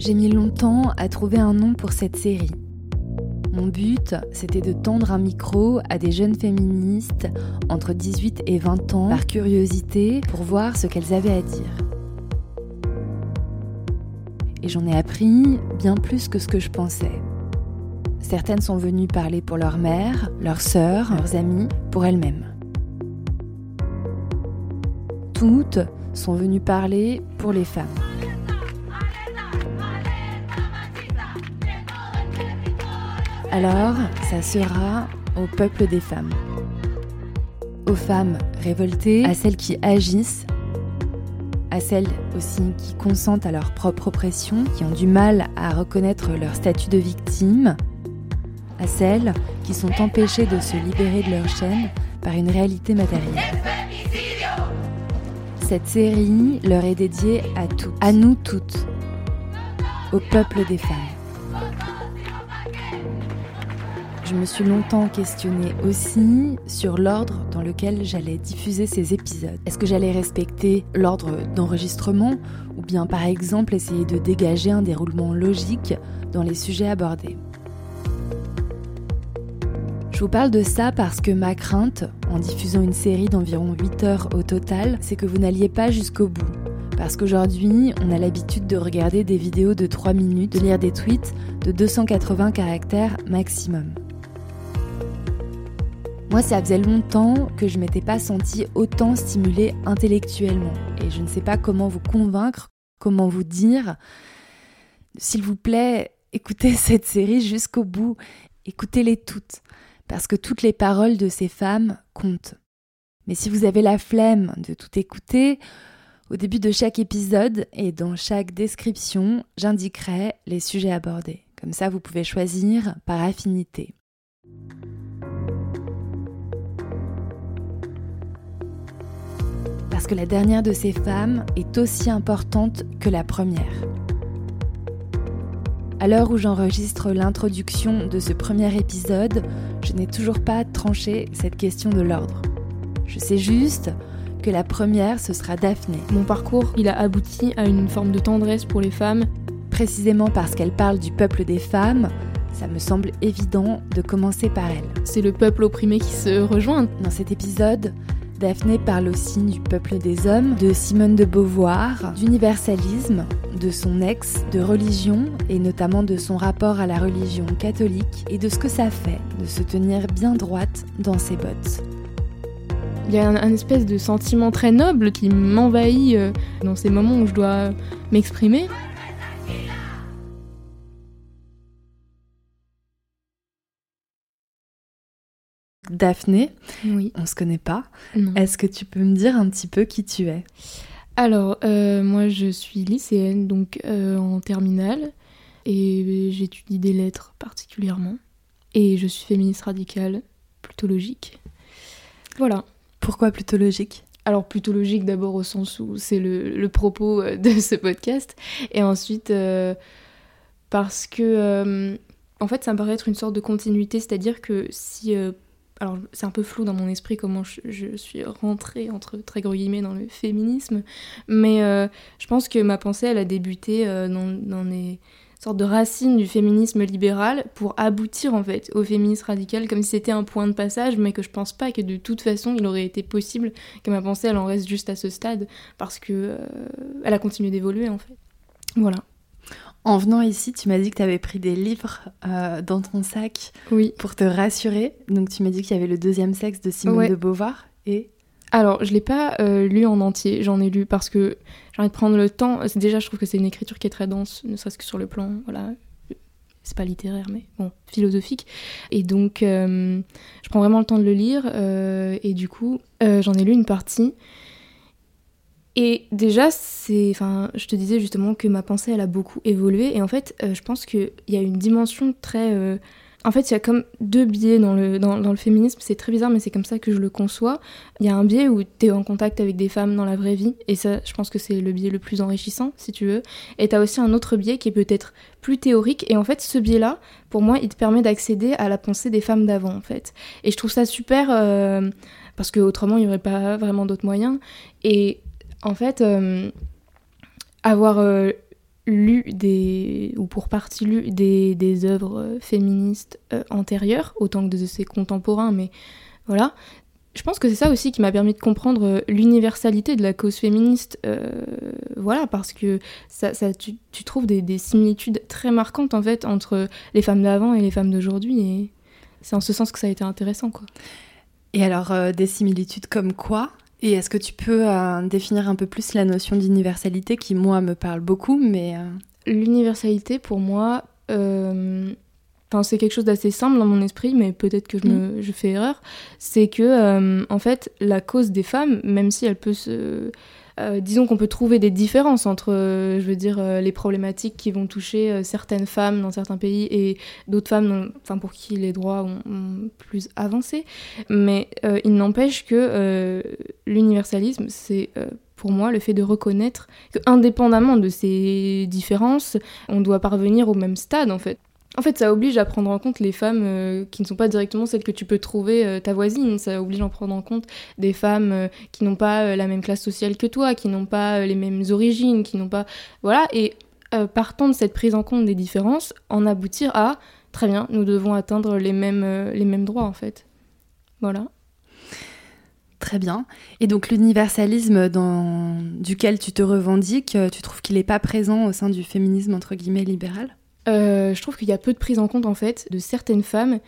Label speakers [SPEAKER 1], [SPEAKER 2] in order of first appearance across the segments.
[SPEAKER 1] J'ai mis longtemps à trouver un nom pour cette série. Mon but, c'était de tendre un micro à des jeunes féministes entre 18 et 20 ans par curiosité pour voir ce qu'elles avaient à dire. Et j'en ai appris bien plus que ce que je pensais. Certaines sont venues parler pour leur mère, leurs sœurs, leurs amis, pour elles-mêmes. Toutes sont venues parler pour les femmes. Alors, ça sera au peuple des femmes. Aux femmes révoltées, à celles qui agissent, à celles aussi qui consentent à leur propre oppression, qui ont du mal à reconnaître leur statut de victime, à celles qui sont empêchées de se libérer de leur chaîne par une réalité matérielle. Cette série leur est dédiée à toutes, à nous toutes, au peuple des femmes. Je me suis longtemps questionnée aussi sur l'ordre dans lequel j'allais diffuser ces épisodes. Est-ce que j'allais respecter l'ordre d'enregistrement ou bien par exemple essayer de dégager un déroulement logique dans les sujets abordés? Je vous parle de ça parce que ma crainte, en diffusant une série d'environ 8 heures au total, c'est que vous n'alliez pas jusqu'au bout. Parce qu'aujourd'hui, on a l'habitude de regarder des vidéos de 3 minutes, de lire des tweets de 280 caractères maximum. Moi, ça faisait longtemps que je m'étais pas sentie autant stimulée intellectuellement. Et je ne sais pas comment vous convaincre, comment vous dire. S'il vous plaît, écoutez cette série jusqu'au bout. Écoutez-les toutes. Parce que toutes les paroles de ces femmes comptent. Mais si vous avez la flemme de tout écouter, au début de chaque épisode et dans chaque description, j'indiquerai les sujets abordés. Comme ça, vous pouvez choisir par affinité. Parce que la dernière de ces femmes est aussi importante que la première. À l'heure où j'enregistre l'introduction de ce premier épisode, je n'ai toujours pas tranché cette question de l'ordre. Je sais juste que la première, ce sera Daphné.
[SPEAKER 2] Mon parcours, il a abouti à une forme de tendresse pour les femmes.
[SPEAKER 1] Précisément parce qu'elle parle du peuple des femmes, ça me semble évident de commencer par elle.
[SPEAKER 2] C'est le peuple opprimé qui se rejoint.
[SPEAKER 1] Dans cet épisode, Daphné parle aussi du peuple des hommes, de Simone de Beauvoir, d'universalisme, de son ex, de religion et notamment de son rapport à la religion catholique et de ce que ça fait de se tenir bien droite dans ses bottes.
[SPEAKER 2] Il y a un, espèce de sentiment très noble qui m'envahit euh, dans ces moments où je dois m'exprimer.
[SPEAKER 1] Daphné,
[SPEAKER 2] oui.
[SPEAKER 1] on se connaît pas. Est-ce que tu peux me dire un petit peu qui tu es?
[SPEAKER 2] Alors, euh, moi je suis lycéenne, donc euh, en terminale, et j'étudie des lettres particulièrement. Et je suis féministe radicale, plutôt logique. Voilà.
[SPEAKER 1] Pourquoi plutôt logique
[SPEAKER 2] alors plutôt logique d'abord au sens où c'est le, propos euh, de ce podcast, et ensuite parce que en fait ça me paraît être une sorte de continuité, c'est-à-dire que si alors c'est un peu flou dans mon esprit comment je, suis rentrée entre très gros guillemets dans le féminisme, mais euh, je pense que ma pensée elle a débuté euh, dans, dans, des sortes de racines du féminisme libéral pour aboutir en fait au féminisme radical comme si c'était un point de passage, mais que je pense pas que de toute façon il aurait été possible que ma pensée elle en reste juste à ce stade parce que euh, elle a continué d'évoluer en fait. Voilà.
[SPEAKER 1] En venant ici, tu m'as dit que tu avais pris des livres euh, dans ton sac
[SPEAKER 2] oui.
[SPEAKER 1] pour te rassurer. Donc tu m'as dit qu'il y avait le deuxième sexe de Simone de Beauvoir et
[SPEAKER 2] alors, je l'ai pas euh, lu en entier, j'en ai lu parce que j'ai envie de prendre le temps. Déjà, je trouve que c'est une écriture qui est très dense, ne serait-ce que sur le plan, voilà, c'est pas littéraire, mais bon, philosophique. Et donc, euh, je prends vraiment le temps de le lire, et du coup, j'en ai lu une partie. Et déjà, c'est, enfin, je te disais justement que ma pensée, elle a beaucoup évolué. Et en fait, euh, je pense qu'il y a une dimension très. Euh, en fait, il y a comme deux biais dans le, dans, le féminisme. C'est très bizarre, mais c'est comme ça que je le conçois. Il y a un biais où tu es en contact avec des femmes dans la vraie vie. Et ça, je pense que c'est le biais le plus enrichissant, si tu veux. Et tu as aussi un autre biais qui est peut-être plus théorique. Et en fait, ce biais-là, pour moi, il te permet d'accéder à la pensée des femmes d'avant, en fait. Et je trouve ça super. Euh, parce qu'autrement, il n'y aurait pas vraiment d'autres moyens. Et en fait, euh, avoir euh, lu des, ou pour partie lu des, des œuvres féministes antérieures, autant que de ses contemporains, mais voilà, je pense que c'est ça aussi qui m'a permis de comprendre euh, l'universalité de la cause féministe. Euh, voilà, parce que ça, tu, trouves des, similitudes très marquantes en fait entre les femmes d'avant et les femmes d'aujourd'hui. Et c'est en ce sens que ça a été intéressant. Quoi.
[SPEAKER 1] Et alors, euh, des similitudes comme quoi? Et est-ce que tu peux définir un peu plus la notion d'universalité qui, moi, me parle beaucoup mais
[SPEAKER 2] L'universalité, pour moi, Enfin, c'est quelque chose d'assez simple dans mon esprit, mais peut-être que je, me, mm. je fais erreur. C'est que, euh, en fait, la cause des femmes, même si elle peut se. Euh, disons qu'on peut trouver des différences entre, euh, je veux dire, les problématiques qui vont toucher certaines femmes dans certains pays et d'autres femmes, pour qui les droits ont, plus avancé. Mais il n'empêche que l'universalisme, c'est pour moi le fait de reconnaître que, indépendamment de ces différences, on doit parvenir au même stade en fait. En fait, ça oblige à prendre en compte les femmes euh, qui ne sont pas directement celles que tu peux trouver euh, ta voisine. Ça oblige à prendre en compte des femmes euh, qui n'ont pas la même classe sociale que toi, qui n'ont pas les mêmes origines, qui n'ont pas. Voilà. Et partant de cette prise en compte des différences, en aboutir à très bien, nous devons atteindre les mêmes, les mêmes droits, en fait. Voilà.
[SPEAKER 1] Très bien. Et donc l'universalisme dans... duquel tu te revendiques, tu trouves qu'il n'est pas présent au sein du féminisme entre guillemets libéral?
[SPEAKER 2] Euh, je trouve qu'il y a peu de prise en compte en fait de certaines femmes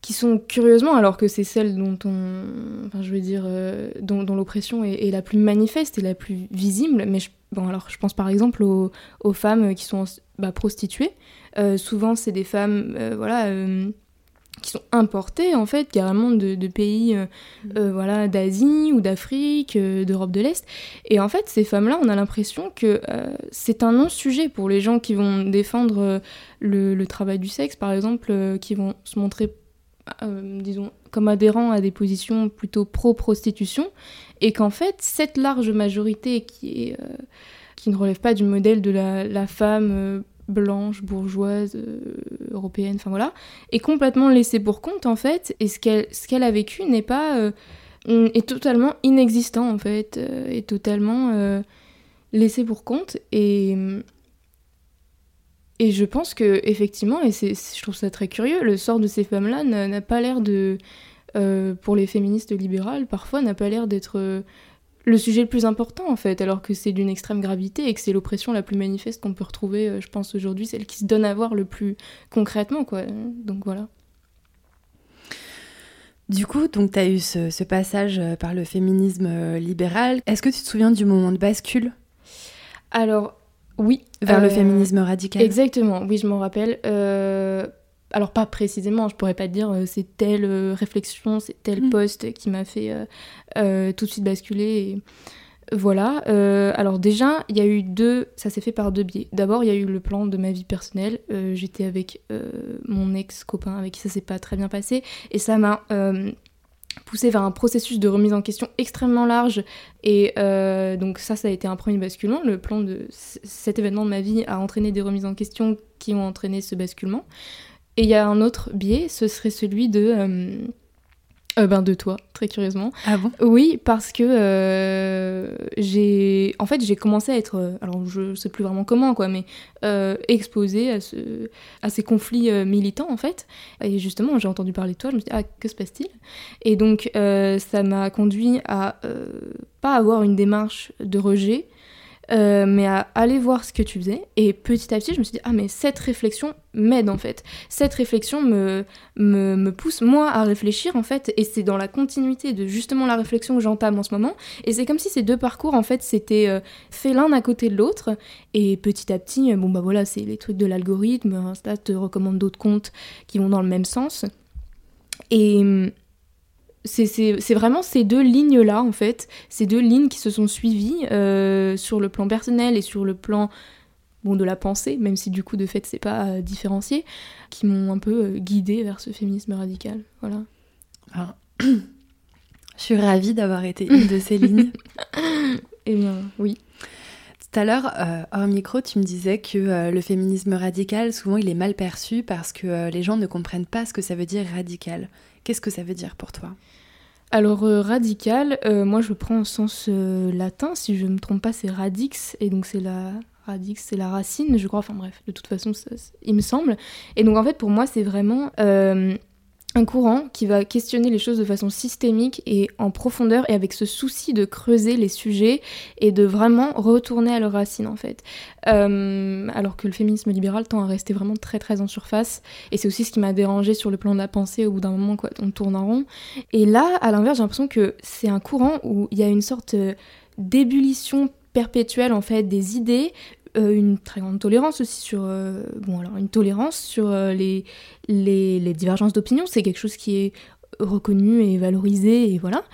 [SPEAKER 2] qui sont curieusement, alors que c'est celles dont on, enfin je veux dire, euh, dont, l'oppression est, la plus manifeste et la plus visible. Mais je, bon alors je pense par exemple aux, femmes qui sont bah, prostituées. Euh, souvent c'est des femmes, voilà qui sont importés en fait carrément de, pays euh, mm. euh, voilà d'Asie ou d'Afrique, euh, d'Europe de l'Est. Et en fait, ces femmes-là, on a l'impression que c'est un non-sujet pour les gens qui vont défendre le, travail du sexe, par exemple, qui vont se montrer, disons, comme adhérents à des positions plutôt pro-prostitution, et qu'en fait, cette large majorité qui est qui ne relève pas du modèle de la, la femme blanche, bourgeoise, euh, européenne, enfin voilà, est complètement laissée pour compte en fait, et ce qu'elle a vécu n'est pas euh, est totalement inexistant en fait, euh, est totalement laissé pour compte et et je pense que effectivement, et c'est je trouve ça très curieux, le sort de ces femmes-là n'a pas l'air de pour les féministes libérales parfois n'a pas l'air d'être le sujet le plus important en fait, alors que c'est d'une extrême gravité et que c'est l'oppression la plus manifeste qu'on peut retrouver, euh, je pense, aujourd'hui, celle qui se donne à voir le plus concrètement, quoi. Donc voilà.
[SPEAKER 1] Du coup, donc tu as eu ce, passage euh, par le féminisme euh, libéral. Est-ce que tu te souviens du moment de bascule?
[SPEAKER 2] Alors, oui.
[SPEAKER 1] Vers le féminisme radical
[SPEAKER 2] Exactement, oui, je m'en rappelle alors pas précisément, je pourrais pas te dire euh, c'est telle euh, réflexion, c'est tel mm. poste qui m'a fait euh, tout de suite basculer. Voilà. alors déjà, il y a eu deux, ça s'est fait par deux biais. D'abord, il y a eu le plan de ma vie personnelle. J'étais avec mon ex-copain avec qui ça s'est pas très bien passé et ça m'a poussé vers un processus de remise en question extrêmement large et donc ça ça a été un premier basculement le plan de cet événement de ma vie a entraîné des remises en question qui ont entraîné ce basculement et il y a un autre biais, ce serait celui de... Euh, euh, ben de toi, très curieusement.
[SPEAKER 1] Ah bon?
[SPEAKER 2] Oui, parce que euh, j'ai, en fait, j'ai commencé à être, alors je sais plus vraiment comment quoi, mais exposée à, ce, à ces conflits militants en fait. Et justement, j'ai entendu parler de toi, je me suis dit ah que se passe-t-il? Et donc ça m'a conduit à pas avoir une démarche de rejet, euh, mais à aller voir ce que tu faisais. Et petit à petit, je me suis dit, ah, mais cette réflexion m'aide en fait. Cette réflexion me, me, me, pousse moi à réfléchir en fait. Et c'est dans la continuité de justement la réflexion que j'entame en ce moment. Et c'est comme si ces deux parcours en fait s'étaient euh, faits l'un à côté de l'autre. Et petit à petit, bon bah voilà, c'est les trucs de l'algorithme. Insta te recommande d'autres comptes qui vont dans le même sens. Et c'est vraiment ces deux lignes-là, en fait, ces deux lignes qui se sont suivies euh, sur le plan personnel et sur le plan bon, de la pensée, même si du coup, de fait, c'est pas euh, différencié, qui m'ont un peu euh, guidée vers ce féminisme radical. Voilà.
[SPEAKER 1] je suis ravie d'avoir été une de ces lignes.
[SPEAKER 2] Eh bien, oui.
[SPEAKER 1] Tout à l'heure, hors micro, tu me disais que le féminisme radical, souvent, il est mal perçu parce que les gens ne comprennent pas ce que ça veut dire radical. Qu'est-ce que ça veut dire pour toi?
[SPEAKER 2] Alors euh, radical, euh, moi je prends au sens euh, latin, si je ne me trompe pas, c'est radix, et donc c'est la radix, c'est la racine, je crois. Enfin bref, de toute façon, il me semble. Et donc en fait, pour moi, c'est vraiment un courant qui va questionner les choses de façon systémique et en profondeur et avec ce souci de creuser les sujets et de vraiment retourner à leurs racines en fait. Euh, alors que le féminisme libéral tend à rester vraiment très très en surface et c'est aussi ce qui m'a dérangé sur le plan de la pensée au bout d'un moment quoi, on tourne en rond. Et là, à l'inverse, j'ai l'impression que c'est un courant où il y a une sorte d'ébullition perpétuelle en fait des idées, euh, une très grande tolérance aussi sur euh, bon alors une tolérance sur euh, les, les, divergences d'opinion c'est quelque chose qui est reconnu et valorisé et voilà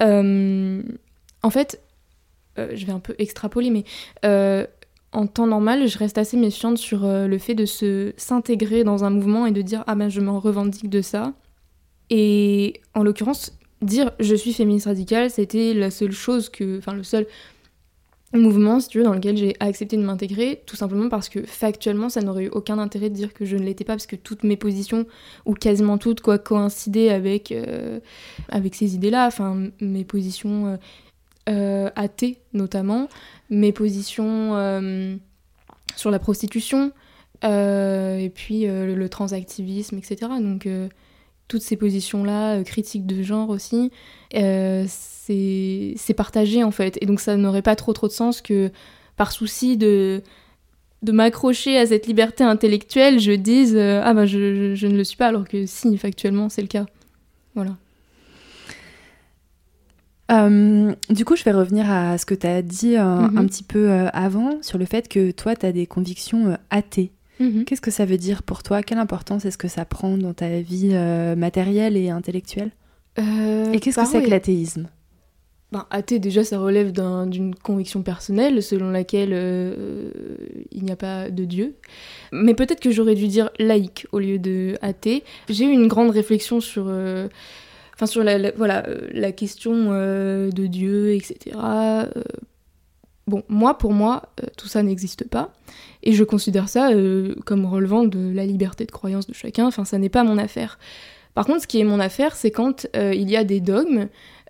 [SPEAKER 2] en fait je vais un peu extrapoler mais en temps normal, je reste assez méfiante sur le fait de se s'intégrer dans un mouvement et de dire ah ben je m'en revendique de ça. Et en l'occurrence, dire je suis féministe radicale, c'était la seule chose que, enfin le seul mouvement, si tu veux, dans lequel j'ai accepté de m'intégrer, tout simplement parce que factuellement, ça n'aurait eu aucun intérêt de dire que je ne l'étais pas, parce que toutes mes positions, ou quasiment toutes, quoi, coïncidaient avec, euh, avec ces idées-là. Enfin, mes positions euh, euh, athées, notamment, mes positions sur la prostitution, et puis le transactivisme, etc. Donc, toutes ces positions-là, critiques de genre aussi, c'est partagé en fait. Et donc ça n'aurait pas trop trop de sens que par souci de, de m'accrocher à cette liberté intellectuelle, je dise euh, ah bah je, je, ne le suis pas, alors que si, factuellement, c'est le cas. Voilà.
[SPEAKER 1] Euh, du coup, je vais revenir à ce que tu as dit euh,
[SPEAKER 2] mhm.
[SPEAKER 1] un petit peu avant sur le fait que toi, tu as des convictions athées.
[SPEAKER 2] Mhm.
[SPEAKER 1] Qu'est-ce que ça veut dire pour toi? Quelle importance est-ce que ça prend dans ta vie matérielle et intellectuelle? Et qu'est-ce que c'est que l'athéisme?
[SPEAKER 2] Ben, athée, déjà, ça relève d'une conviction personnelle selon laquelle euh, il n'y a pas de Dieu. Mais peut-être que j'aurais dû dire laïque au lieu de athée. J'ai eu une grande réflexion sur, euh, enfin, sur la, voilà, euh, la question de Dieu, etc. Bon, moi, pour moi, tout ça n'existe pas. Et je considère ça comme relevant de la liberté de croyance de chacun. Enfin, ça n'est pas mon affaire. Par contre, ce qui est mon affaire, c'est quand il y a des dogmes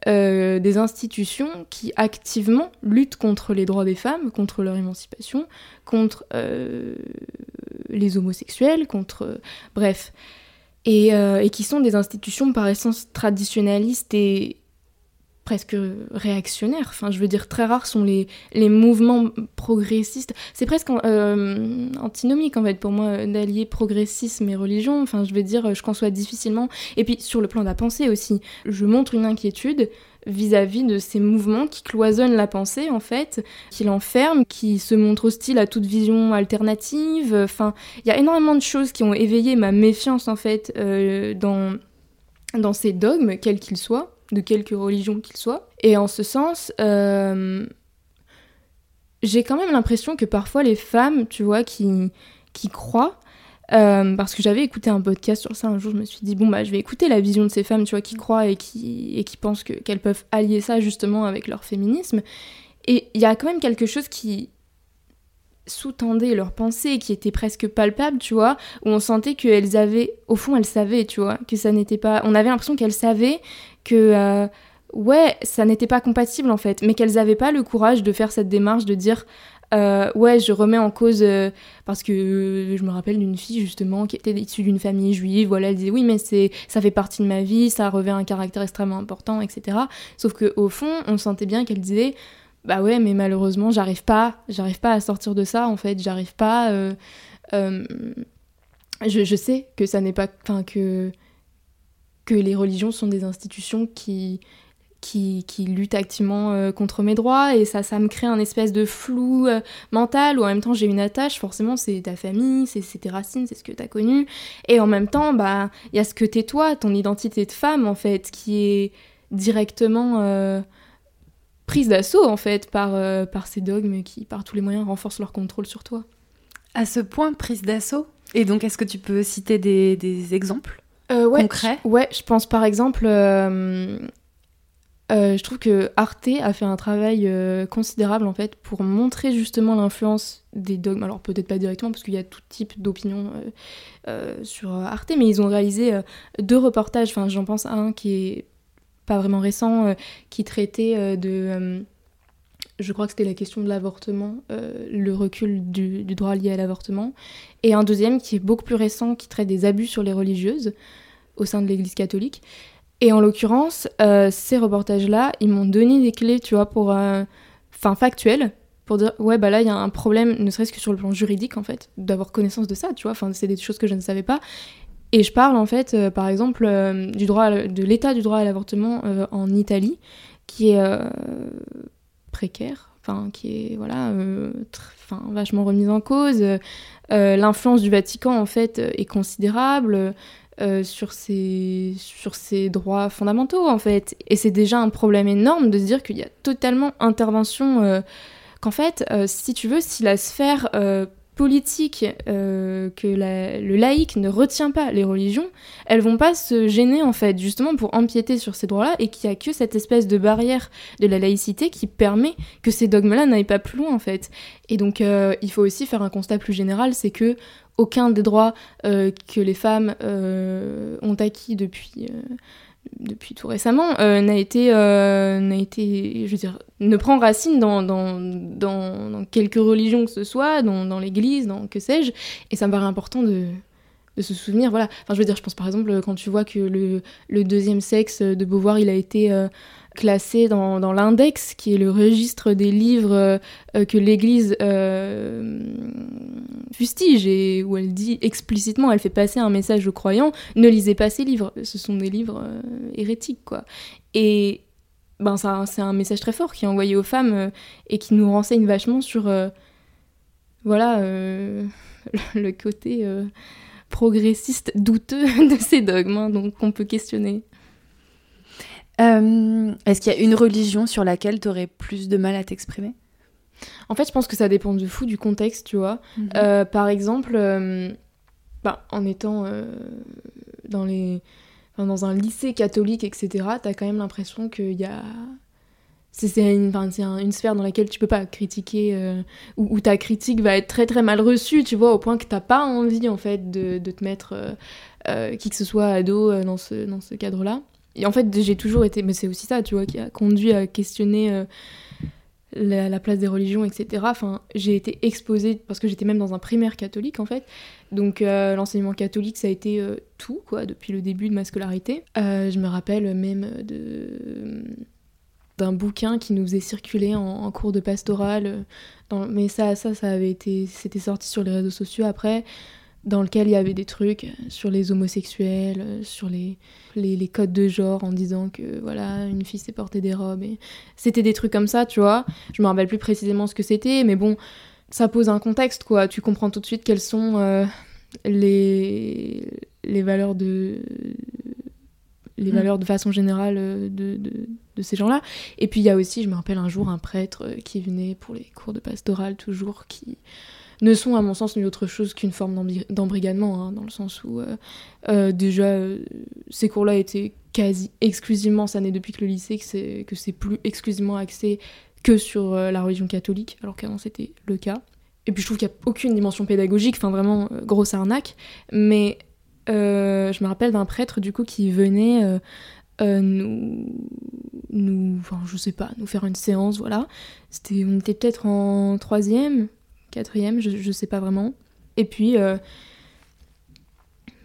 [SPEAKER 2] euh, des institutions qui activement luttent contre les droits des femmes, contre leur émancipation, contre euh, les homosexuels, contre... bref. Euh, et, qui sont des institutions par essence traditionnalistes et presque réactionnaires. Enfin, je veux dire, très rares sont les, les mouvements progressistes. C'est presque euh, antinomique, en fait, pour moi, d'allier progressisme et religion. Enfin, je veux dire, je conçois difficilement. Et puis, sur le plan de la pensée aussi, je montre une inquiétude vis-à-vis de ces mouvements qui cloisonnent la pensée en fait, qui l'enferment, qui se montrent hostiles à toute vision alternative. Enfin, il y a énormément de choses qui ont éveillé ma méfiance en fait euh, dans, dans ces dogmes, quels qu'ils soient de quelque religion qu'il soit. Et en ce sens, euh, j'ai quand même l'impression que parfois les femmes, tu vois, qui, qui croient, euh, parce que j'avais écouté un podcast sur ça un jour, je me suis dit, bon, bah, je vais écouter la vision de ces femmes, tu vois, qui croient et qui, et qui pensent qu'elles peuvent allier ça justement avec leur féminisme. Et il y a quand même quelque chose qui, sous-tendaient leurs pensées, qui étaient presque palpables, tu vois, où on sentait qu'elles avaient, au fond, elles savaient, tu vois, que ça n'était pas. On avait l'impression qu'elles savaient que. Euh, ouais, ça n'était pas compatible en fait, mais qu'elles n'avaient pas le courage de faire cette démarche de dire euh, ouais, je remets en cause euh, parce que je me rappelle d'une fille justement qui était issue d'une famille juive. Voilà, elle disait oui, mais c'est ça fait partie de ma vie, ça revêt un caractère extrêmement important, etc. Sauf que au fond, on sentait bien qu'elle disait bah ouais, mais malheureusement, j'arrive pas, j'arrive pas à sortir de ça en fait, j'arrive pas. Je, je, sais que ça n'est pas, enfin que que les religions sont des institutions qui qui, qui luttent activement euh, contre mes droits et ça, ça me crée un espèce de flou mental où en même temps j'ai une attache, forcément c'est ta famille, c'est tes racines, c'est ce que t'as connu et en même temps bah il y a ce que t'es toi, ton identité de femme en fait qui est directement prise d'assaut en fait par, euh, par ces dogmes qui par tous les moyens renforcent leur contrôle sur toi.
[SPEAKER 1] À ce point prise d'assaut Et donc est-ce que tu peux citer des, des exemples?
[SPEAKER 2] Euh, ouais,
[SPEAKER 1] concrets
[SPEAKER 2] Ouais, je pense par exemple... Euh, je trouve que Arte a fait un travail considérable en fait pour montrer justement l'influence des dogmes. Alors peut-être pas directement parce qu'il y a tout type d'opinions sur Arte, mais ils ont réalisé deux reportages. Enfin, j'en pense à un qui est pas vraiment récent, euh, qui traitait euh, de euh, je crois que c'était la question de l'avortement, euh, le recul du, droit lié à l'avortement, et un deuxième qui est beaucoup plus récent, qui traite des abus sur les religieuses au sein de l'Église catholique. Et en l'occurrence, euh, ces reportages-là, ils m'ont donné des clés, tu vois, pour, enfin, factuelles, pour dire ouais bah là il y a un problème, ne serait-ce que sur le plan juridique en fait, d'avoir connaissance de ça, tu vois. Enfin, c'est des choses que je ne savais pas. Et je parle en fait, euh, par exemple, euh, du droit, de l'état du droit à l'avortement euh, en Italie, qui est précaire, enfin qui est voilà, enfin vachement remise en cause. L'influence du Vatican en fait est considérable. Sur ces sur ces droits fondamentaux en fait. Et c'est déjà un problème énorme de se dire qu'il y a totalement intervention qu'en fait si tu veux si la sphère politique euh, que le laïc ne retient pas les religions, elles vont pas se gêner en fait justement pour empiéter sur ces droits-là et qu'il y a que cette espèce de barrière de la laïcité qui permet que ces dogmes-là n'aillent pas plus loin en fait. Et donc euh, il faut aussi faire un constat plus général, c'est que aucun des droits euh, que les femmes ont acquis depuis depuis tout récemment, euh, n'a été, euh, été, je veux dire, ne prend racine dans, dans, dans, quelques religions que ce soit, dans, dans l'Église, dans que sais-je, et ça me paraît important de, de se souvenir, voilà. Enfin, je veux dire, je pense par exemple quand tu vois que le, le deuxième sexe de Beauvoir, il a été euh, classé dans, dans l'index, qui est le registre des livres euh, que l'Église euh, fustige et où elle dit explicitement, elle fait passer un message aux croyants ne lisez pas ces livres, ce sont des livres euh, hérétiques, quoi. Et ben c'est un message très fort qui est envoyé aux femmes et qui nous renseigne vachement sur, voilà, le côté progressiste douteux de ces dogmes, hein, donc qu'on peut questionner.
[SPEAKER 1] Euh, est-ce qu'il y a une religion sur laquelle tu aurais plus de mal à t'exprimer?
[SPEAKER 2] En fait, je pense que ça dépend de fou du contexte, tu vois. Mhm. Euh, par exemple, euh, bah, en étant dans, les, dans un lycée catholique, etc., t'as quand même l'impression qu'il y a c'est une, une, sphère dans laquelle tu peux pas critiquer où, ta critique va être très très mal reçue tu vois au point que t'as pas envie en fait de, de te mettre qui que ce soit à dos dans ce, dans ce cadre là et en fait, j'ai toujours été. Mais c'est aussi ça, tu vois, qui a conduit à questionner euh, la, place des religions, etc. Enfin, j'ai été exposée, parce que j'étais même dans un primaire catholique, en fait. Donc, euh, l'enseignement catholique, ça a été euh, tout, quoi, depuis le début de ma scolarité. je me rappelle même de d'un bouquin qui nous faisait circuler en, cours de pastoral. Mais ça, ça, ça avait été. C'était sorti sur les réseaux sociaux après dans lequel il y avait des trucs sur les homosexuels, sur les, les, codes de genre en disant que voilà, une fille s'est porter des robes. Et... C'était des trucs comme ça, tu vois. Je me rappelle plus précisément ce que c'était, mais bon, ça pose un contexte, quoi. Tu comprends tout de suite quelles sont euh, les, les valeurs de les mm. valeurs de façon générale euh, de, de, de ces gens-là. Et puis il y a aussi, je me rappelle un jour, un prêtre qui venait pour les cours de pastoral, toujours, qui ne sont à mon sens nulle autre chose qu'une forme d'embrigadement, hein, dans le sens où euh, euh, déjà euh, ces cours-là étaient quasi exclusivement, ça n'est depuis que le lycée que c'est, plus exclusivement axé que sur la religion catholique, alors qu'avant c'était le cas. Et puis je trouve qu'il n'y a aucune dimension pédagogique, enfin vraiment grosse arnaque, mais je me rappelle d'un prêtre du coup qui venait nous, je sais pas, nous faire une séance, voilà. C'était, on était peut-être en troisième, quatrième, je, je sais pas vraiment. Et puis, euh,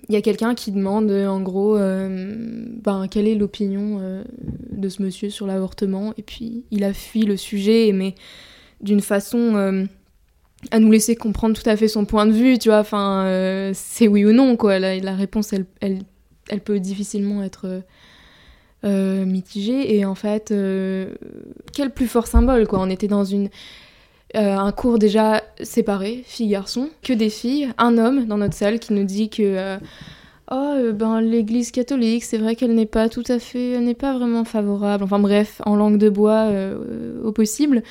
[SPEAKER 2] il y a quelqu'un qui demande en gros euh, ben, quelle est l'opinion euh, de ce monsieur sur l'avortement. Et puis, il a fui le sujet, mais d'une façon à nous laisser comprendre tout à fait son point de vue, tu vois. Enfin, c'est oui ou non, quoi. La, la réponse, elle, elle, elle, peut difficilement être. mitigée et en fait quel plus fort symbole quoi on était dans une euh, un cours déjà séparé, filles-garçons, que des filles, un homme dans notre salle qui nous dit que euh, oh euh, ben l'Église catholique, c'est vrai qu'elle n'est pas tout à fait, n'est pas vraiment favorable. Enfin bref, en langue de bois au possible.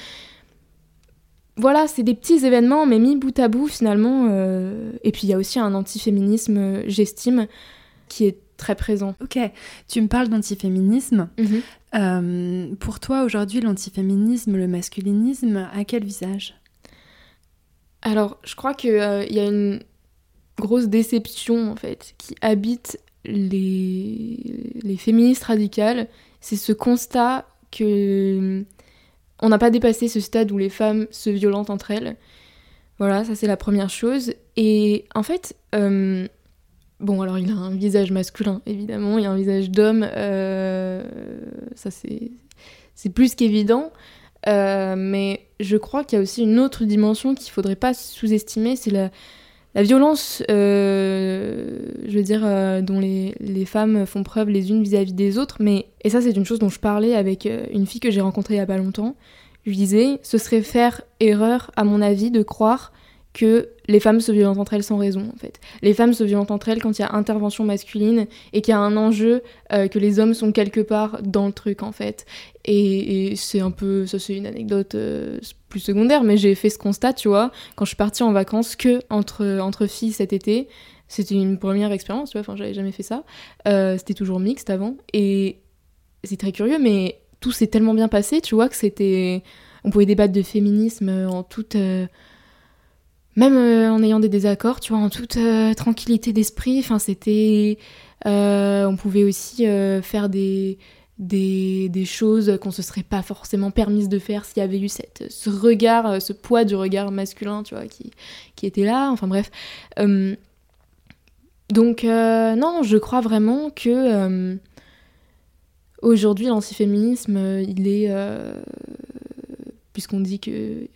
[SPEAKER 2] Voilà, c'est des petits événements, mais mis bout à bout finalement. Et puis il y a aussi un antiféminisme, j'estime, qui est très présent.
[SPEAKER 1] Ok, tu me parles d'antiféminisme.
[SPEAKER 2] Mhm.
[SPEAKER 1] Euh, pour toi, aujourd'hui, l'antiféminisme, le masculinisme, à quel visage?
[SPEAKER 2] Alors, je crois qu'il euh, y a une grosse déception, en fait, qui habite les, féministes radicales. C'est ce constat que on n'a pas dépassé ce stade où les femmes se violentent entre elles. Voilà, ça c'est la première chose. Et en fait, euh, bon, alors il a un visage masculin, évidemment, il a un visage d'homme, euh, ça c'est, plus qu'évident. Euh, mais je crois qu'il y a aussi une autre dimension qu'il faudrait pas sous-estimer, c'est la, la violence, je veux dire, dont les, les, femmes font preuve les unes vis-à-vis des autres. Mais, et ça, c'est une chose dont je parlais avec une fille que j'ai rencontrée il y a pas longtemps. Je disais, ce serait faire erreur, à mon avis, de croire que les femmes se violentent entre elles sans raison, en fait. Les femmes se violentent entre elles quand il y a intervention masculine et qu'il y a un enjeu euh, que les hommes sont quelque part dans le truc, en fait. Et, c'est un peu, ça c'est une anecdote euh, plus secondaire, mais j'ai fait ce constat, tu vois, quand je suis partie en vacances que entre, entre filles cet été. C'était une première expérience, tu vois, enfin j'avais jamais fait ça. Euh, c'était toujours mixte avant. Et c'est très curieux, mais tout s'est tellement bien passé, tu vois, que c'était. On pouvait débattre de féminisme en toute. Euh, même euh, en ayant des désaccords, tu vois, en toute euh, tranquillité d'esprit. Enfin, c'était. on pouvait aussi faire des, des, des choses qu'on se serait pas forcément permise de faire s'il y avait eu ce regard, ce poids du regard masculin, tu vois, qui, qui était là. Enfin, bref. donc, non, je crois vraiment que Aujourd'hui, l'antiféminisme, euh, il est. Euh, puisqu'on dit que.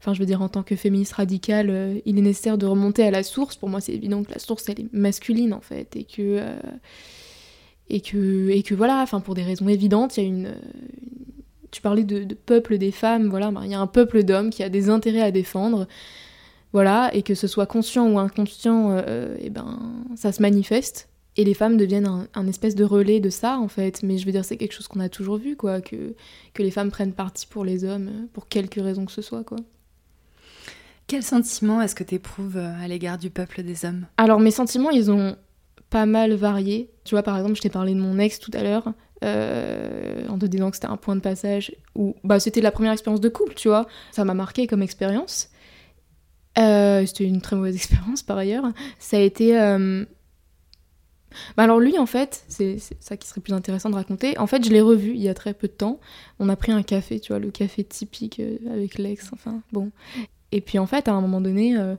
[SPEAKER 2] Enfin, je veux dire, en tant que féministe radicale, euh, il est nécessaire de remonter à la source. Pour moi, c'est évident que la source, elle est masculine, en fait. Et que. et, que et que voilà, enfin, pour des raisons évidentes, il y a une. tu parlais de, peuple des femmes, voilà, ben, il y a un peuple d'hommes qui a des intérêts à défendre. Voilà, et que ce soit conscient ou inconscient, et ben, ça se manifeste et les femmes deviennent un, espèce de relais de ça en fait mais je veux dire c'est quelque chose qu'on a toujours vu quoi que, que les femmes prennent parti pour les hommes pour quelque raison que ce soit quoi
[SPEAKER 1] quel sentiment est-ce que tu éprouves euh, à l'égard du peuple des hommes?
[SPEAKER 2] Alors mes sentiments ils ont pas mal varié tu vois par exemple je t'ai parlé de mon ex tout à l'heure euh, en te disant que c'était un point de passage où bah c'était la première expérience de couple tu vois ça m'a marqué comme expérience euh, c'était une très mauvaise expérience par ailleurs ça a été bah alors lui, en fait, c'est ça qui serait plus intéressant de raconter. En fait, je l'ai revu il y a très peu de temps. On a pris un café, tu vois, le café typique avec l'ex, enfin, bon. Et puis en fait, à un moment donné, euh,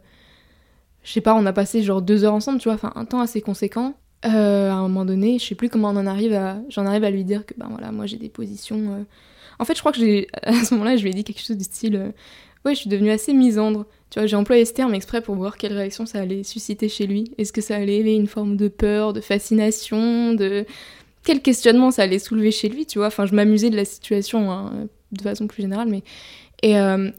[SPEAKER 2] je sais pas, on a passé genre deux heures ensemble, tu vois, enfin un temps assez conséquent. Euh, à un moment donné, je sais plus comment on en arrive à, j'en arrive à lui dire que ben voilà, moi j'ai des positions. En fait, je crois que j'ai, à ce moment-là, je lui ai dit quelque chose du style, ouais, je suis devenue assez misandre. Tu vois, j'ai employé ce terme exprès pour voir quelle réaction ça allait susciter chez lui. Est-ce que ça allait élever une forme de peur, de fascination, de... Quel questionnement ça allait soulever chez lui, tu vois? Enfin, je m'amusais de la situation, hein, de façon plus générale, mais... Et euh,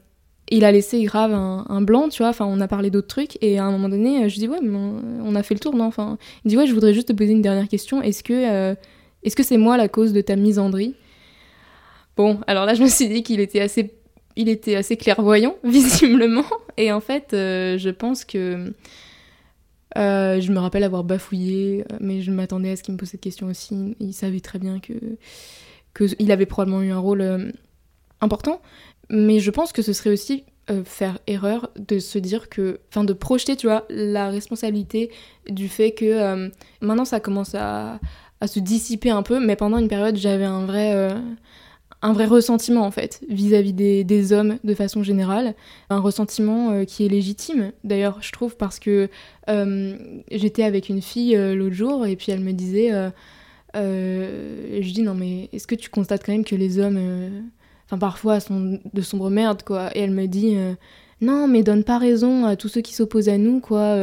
[SPEAKER 2] il a laissé grave un, blanc, tu vois, enfin, on a parlé d'autres trucs, et à un moment donné, je dis, ouais, on a fait le tour, non Enfin, il dit, ouais, je voudrais juste te poser une dernière question. Est-ce que euh, que c'est moi la cause de ta misandrie? Bon, alors là, je me suis dit qu'il était assez il était assez clairvoyant, visiblement. Et en fait, euh, je pense que. Euh, je me rappelle avoir bafouillé, mais je m'attendais à ce qu'il me pose cette question aussi. Il savait très bien que, que il avait probablement eu un rôle important. Mais je pense que ce serait aussi faire erreur de se dire que. Enfin, de projeter, tu vois, la responsabilité du fait que maintenant ça commence à, à, se dissiper un peu, mais pendant une période, j'avais un vrai un vrai ressentiment en fait vis-à-vis des, hommes de façon générale, un ressentiment euh, qui est légitime d'ailleurs je trouve parce que euh, j'étais avec une fille euh, l'autre jour et puis elle me disait, je dis non mais est-ce que tu constates quand même que les hommes, enfin parfois de sombres merdes quoi et elle me dit non, mais donne pas raison à tous ceux qui s'opposent à nous, quoi,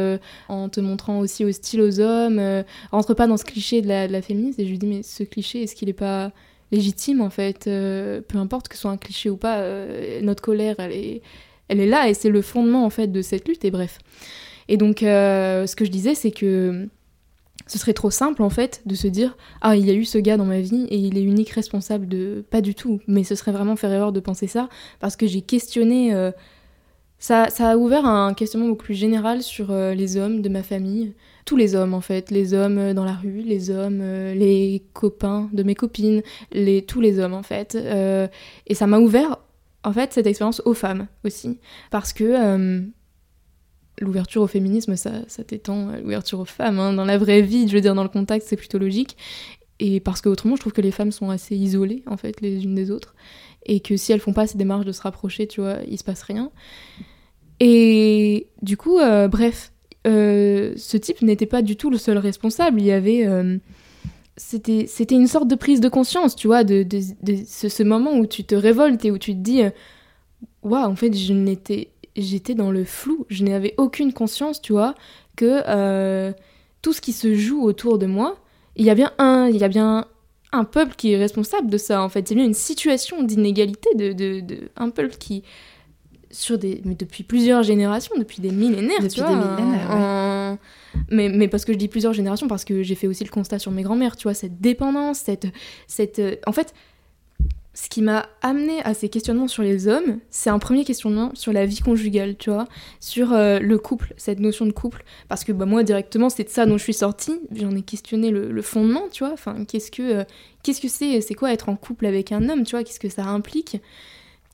[SPEAKER 2] en te montrant aussi hostile aux hommes. rentre pas dans ce cliché de la, féministe. Et je lui dis, mais ce cliché, est-ce qu'il est pas légitime en fait, euh, peu importe que ce soit un cliché ou pas, euh, notre colère elle est, elle est là et c'est le fondement en fait de cette lutte et bref. Et donc euh, ce que je disais c'est que ce serait trop simple en fait de se dire ah il y a eu ce gars dans ma vie et il est unique responsable de pas du tout, mais ce serait vraiment faire erreur de penser ça parce que j'ai questionné ça, ça, a ouvert un questionnement beaucoup plus général sur les hommes de ma famille, tous les hommes en fait, les hommes euh, dans la rue, les hommes, euh, les copains de mes copines, les, tous les hommes en fait. Euh, et ça m'a ouvert en fait cette expérience aux femmes aussi, parce que l'ouverture au féminisme, ça, ça t'étend l'ouverture aux femmes. Hein. Dans la vraie vie, je veux dire dans le contact, c'est plutôt logique. et parce qu'autrement, je trouve que les femmes sont assez isolées, en fait, les unes des autres. Et que si elles font pas ces démarches de se rapprocher, tu vois, il se passe rien. Et du coup, euh, bref, euh, ce type n'était pas du tout le seul responsable. Il y avait. Euh, c'était, une sorte de prise de conscience, tu vois, de, de, ce, ce, moment où tu te révoltes et où tu te dis Waouh, en fait, je n'étais, j'étais dans le flou. Je n'avais aucune conscience, tu vois, que tout ce qui se joue autour de moi, il y a bien un, il y a bien un peuple qui est responsable de ça en fait. A bien une situation d'inégalité de, de, de, un peuple qui sur des mais depuis plusieurs générations, depuis des millénaires,
[SPEAKER 1] depuis tu vois, des millénaires,
[SPEAKER 2] mais, mais parce que je dis plusieurs générations parce que j'ai fait aussi le constat sur mes grands-mères, tu vois, cette dépendance, cette cette en fait ce qui m'a amené à ces questionnements sur les hommes, c'est un premier questionnement sur la vie conjugale, tu vois, sur euh, le couple, cette notion de couple. Parce que bah, moi, directement, c'est de ça dont je suis sortie. J'en ai questionné le, fondement, tu vois. Enfin, qu'est-ce que euh, qu'est-ce que c'est C'est quoi être en couple avec un homme, tu vois Qu'est-ce que ça implique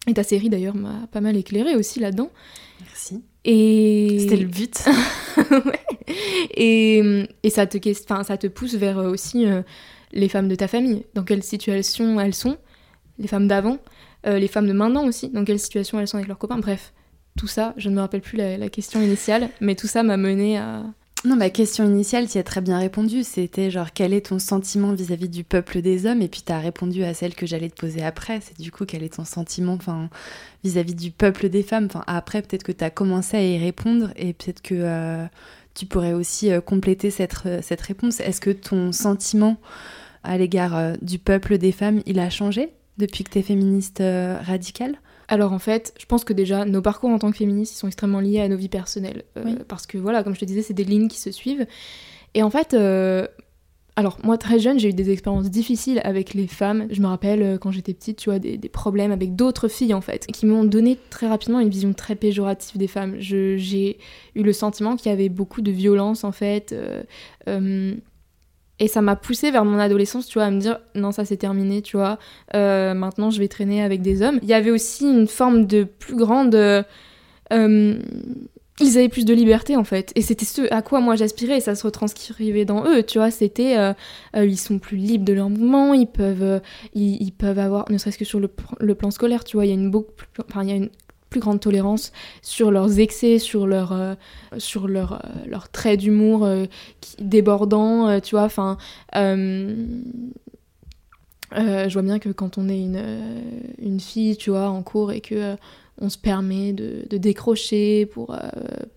[SPEAKER 2] Et ta série, d'ailleurs, m'a pas mal éclairé aussi là-dedans.
[SPEAKER 1] Merci.
[SPEAKER 2] Et...
[SPEAKER 1] C'était le but.
[SPEAKER 2] ouais. Et, et ça, te, ça te pousse vers euh, aussi les femmes de ta famille. Dans quelle situation elles sont les femmes d'avant, euh, les femmes de maintenant aussi, dans quelle situation elles sont avec leurs copains. Bref, tout ça, je ne me rappelle plus la, question initiale, mais tout ça m'a mené à.
[SPEAKER 1] Non, ma question initiale, tu as très bien répondu. C'était genre, quel est ton sentiment vis-à-vis du peuple des hommes? Et puis, tu as répondu à celle que j'allais te poser après. C'est du coup, quel est ton sentiment vis-à-vis du peuple des femmes? Enfin, Après, peut-être que tu as commencé à y répondre et peut-être que euh, tu pourrais aussi euh, compléter cette, cette réponse. Est-ce que ton sentiment à l'égard du peuple des femmes, il a changé? Depuis que tu es féministe euh, radicale
[SPEAKER 2] alors en fait, je pense que déjà nos parcours en tant que féministes ils sont extrêmement liés à nos vies personnelles euh, parce que voilà, comme je te disais, c'est des lignes qui se suivent. Et en fait, euh, alors moi très jeune, j'ai eu des expériences difficiles avec les femmes. Je me rappelle quand j'étais petite, tu vois, des, problèmes avec d'autres filles en fait, qui m'ont donné très rapidement une vision très péjorative des femmes. J'ai eu le sentiment qu'il y avait beaucoup de violence en fait. Et ça m'a poussé vers mon adolescence, tu vois, à me dire non, ça c'est terminé, tu vois. Euh, maintenant, je vais traîner avec des hommes. Il y avait aussi une forme de plus grande. Euh, ils avaient plus de liberté en fait. Et c'était ce à quoi moi j'aspirais et ça se retranscrivait dans eux, tu vois. C'était. Euh, ils sont plus libres de leur mouvement, ils peuvent, ils, peuvent avoir, ne serait-ce que sur le, plan scolaire, tu vois, il y a une beaucoup Enfin, il y a une plus grande tolérance sur leurs excès, sur leur, euh, sur leur, euh, leur trait d'humour euh, débordant, tu vois. Enfin, je vois bien que quand on est une, une fille, tu vois, en cours et que on se permet de, de décrocher pour,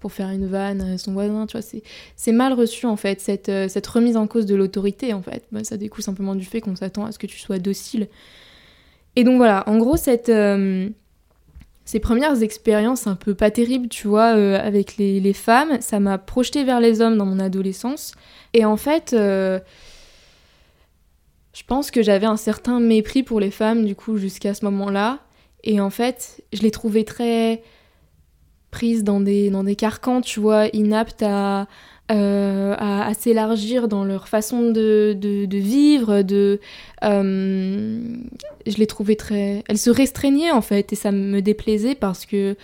[SPEAKER 2] pour faire une vanne à son voisin, tu vois, c'est mal reçu en fait, cette, cette remise en cause de l'autorité en fait. Ça découle simplement du fait qu'on s'attend à ce que tu sois docile. Et donc voilà, en gros, cette ces premières expériences un peu pas terribles, tu vois, euh, avec les, femmes, ça m'a projeté vers les hommes dans mon adolescence. Et en fait, euh, je pense que j'avais un certain mépris pour les femmes, du coup, jusqu'à ce moment-là. Et en fait, je les trouvais très prises dans des, dans des carcans, tu vois, inaptes à, euh, à, s'élargir dans leur façon de, de, vivre, de, euh, je les trouvais très... Elles se restreignaient en fait et ça me déplaisait parce que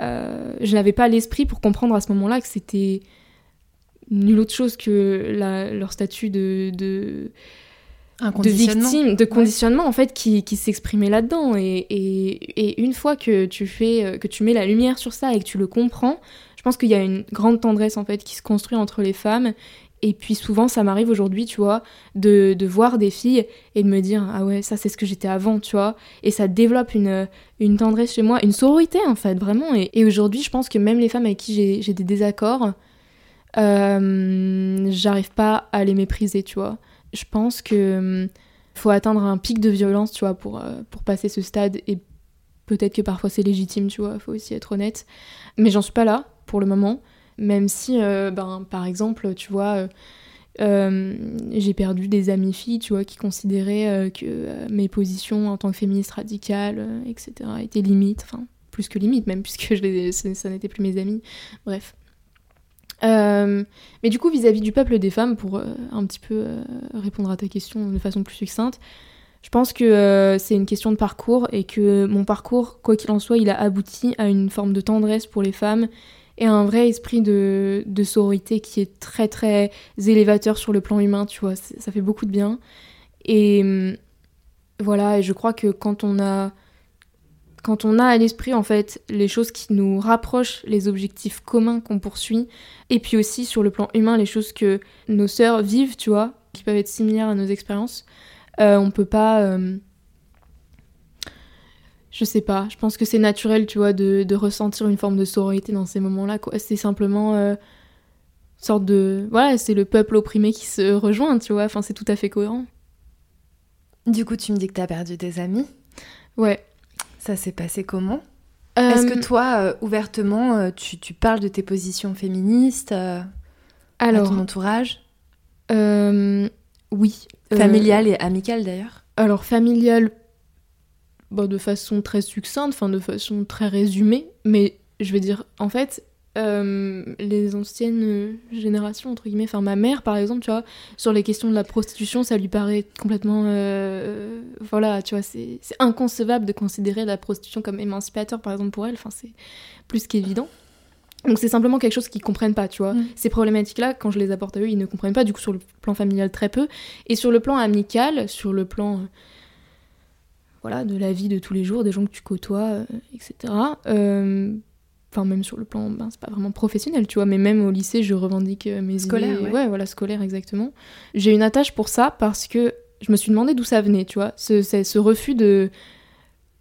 [SPEAKER 2] euh, je n'avais pas l'esprit pour comprendre à ce moment-là que c'était nulle autre chose que leur statut de, de, de victime, de conditionnement en fait qui, qui s'exprimait là-dedans. Et, et, et, une fois que tu, fais, que tu mets la lumière sur ça et que tu le comprends, je pense qu'il y a une grande tendresse en fait qui se construit entre les femmes. Et puis souvent, ça m'arrive aujourd'hui, tu vois, de, de, voir des filles et de me dire ah ouais, ça c'est ce que j'étais avant, tu vois. Et ça développe une, une tendresse chez moi, une sororité en fait, vraiment. Et, aujourd'hui, je pense que même les femmes avec qui j'ai des désaccords, euh, j'arrive pas à les mépriser, tu vois. Je pense que hum, faut atteindre un pic de violence, tu vois, pour, euh, pour passer ce stade. Et peut-être que parfois c'est légitime, tu vois, faut aussi être honnête. Mais j'en suis pas là pour le moment, même si, euh, ben, par exemple, tu vois, euh, euh, j'ai perdu des amies filles, tu vois, qui considéraient que mes positions en tant que féministe radicale, etc., étaient limites, enfin, plus que limites même, puisque je ça n'était plus mes amis, bref. mais du coup, vis-à-vis du peuple des femmes, pour un petit peu répondre à ta question de façon plus succincte, je pense que c'est une question de parcours et que mon parcours, quoi qu'il en soit, il a abouti à une forme de tendresse pour les femmes et un vrai esprit de, sororité qui est très très élévateur sur le plan humain, tu vois, ça fait beaucoup de bien. Et hum, voilà, et je crois que quand on a quand on a à l'esprit en fait les choses qui nous rapprochent, les objectifs communs qu'on poursuit, et puis aussi sur le plan humain les choses que nos sœurs vivent, tu vois, qui peuvent être similaires à nos expériences, euh, on peut pas. Euh, je sais pas, je pense que c'est naturel, tu vois, de, ressentir une forme de sororité dans ces moments-là. C'est simplement euh, sorte de. Voilà, c'est le peuple opprimé qui se rejoint, tu vois, enfin, c'est tout à fait cohérent.
[SPEAKER 1] Du coup, tu me dis que t'as perdu des amis
[SPEAKER 2] Ouais.
[SPEAKER 1] Ça s'est passé comment? Est-ce que toi, ouvertement, tu, parles de tes positions féministes alors, à ton entourage?
[SPEAKER 2] Oui.
[SPEAKER 1] Familiale et amicale d'ailleurs?
[SPEAKER 2] Alors, familiale, bon, de façon très succincte, enfin de façon très résumée, mais je vais dire, en fait, euh, les anciennes générations, entre guillemets, enfin ma mère par exemple, tu vois, sur les questions de la prostitution, ça lui paraît complètement. Euh, voilà, tu vois, c'est inconcevable de considérer la prostitution comme émancipateur par exemple pour elle, enfin c'est plus qu'évident. Donc c'est simplement quelque chose qu'ils comprennent pas, tu vois. Mm. Ces problématiques-là, quand je les apporte à eux, ils ne comprennent pas, du coup sur le plan familial très peu. Et sur le plan amical, sur le plan voilà, de la vie de tous les jours, des gens que tu côtoies, etc. Euh, enfin même sur le plan ben, c'est pas vraiment professionnel tu vois mais même au lycée je revendique euh, mes
[SPEAKER 1] scolaire
[SPEAKER 2] idées. Ouais. voilà scolaire exactement j'ai une attache pour ça parce que je me suis demandé d'où ça venait tu vois ce, ce refus de